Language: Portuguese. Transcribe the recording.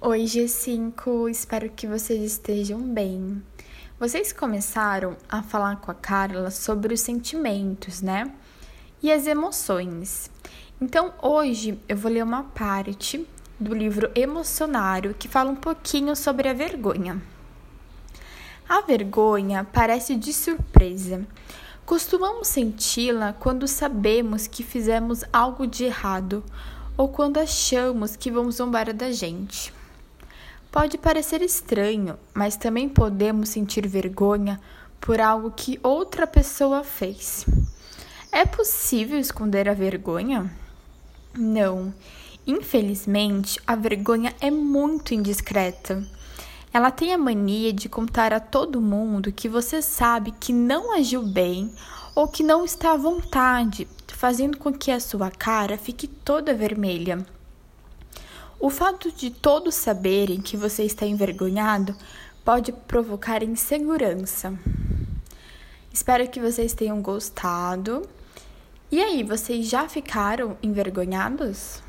Oi, G5, espero que vocês estejam bem. Vocês começaram a falar com a Carla sobre os sentimentos, né? E as emoções. Então, hoje eu vou ler uma parte do livro Emocionário que fala um pouquinho sobre a vergonha. A vergonha parece de surpresa. Costumamos senti-la quando sabemos que fizemos algo de errado ou quando achamos que vão zombar da gente. Pode parecer estranho, mas também podemos sentir vergonha por algo que outra pessoa fez. É possível esconder a vergonha? Não. Infelizmente, a vergonha é muito indiscreta. Ela tem a mania de contar a todo mundo que você sabe que não agiu bem ou que não está à vontade, fazendo com que a sua cara fique toda vermelha. O fato de todos saberem que você está envergonhado pode provocar insegurança. Espero que vocês tenham gostado. E aí, vocês já ficaram envergonhados?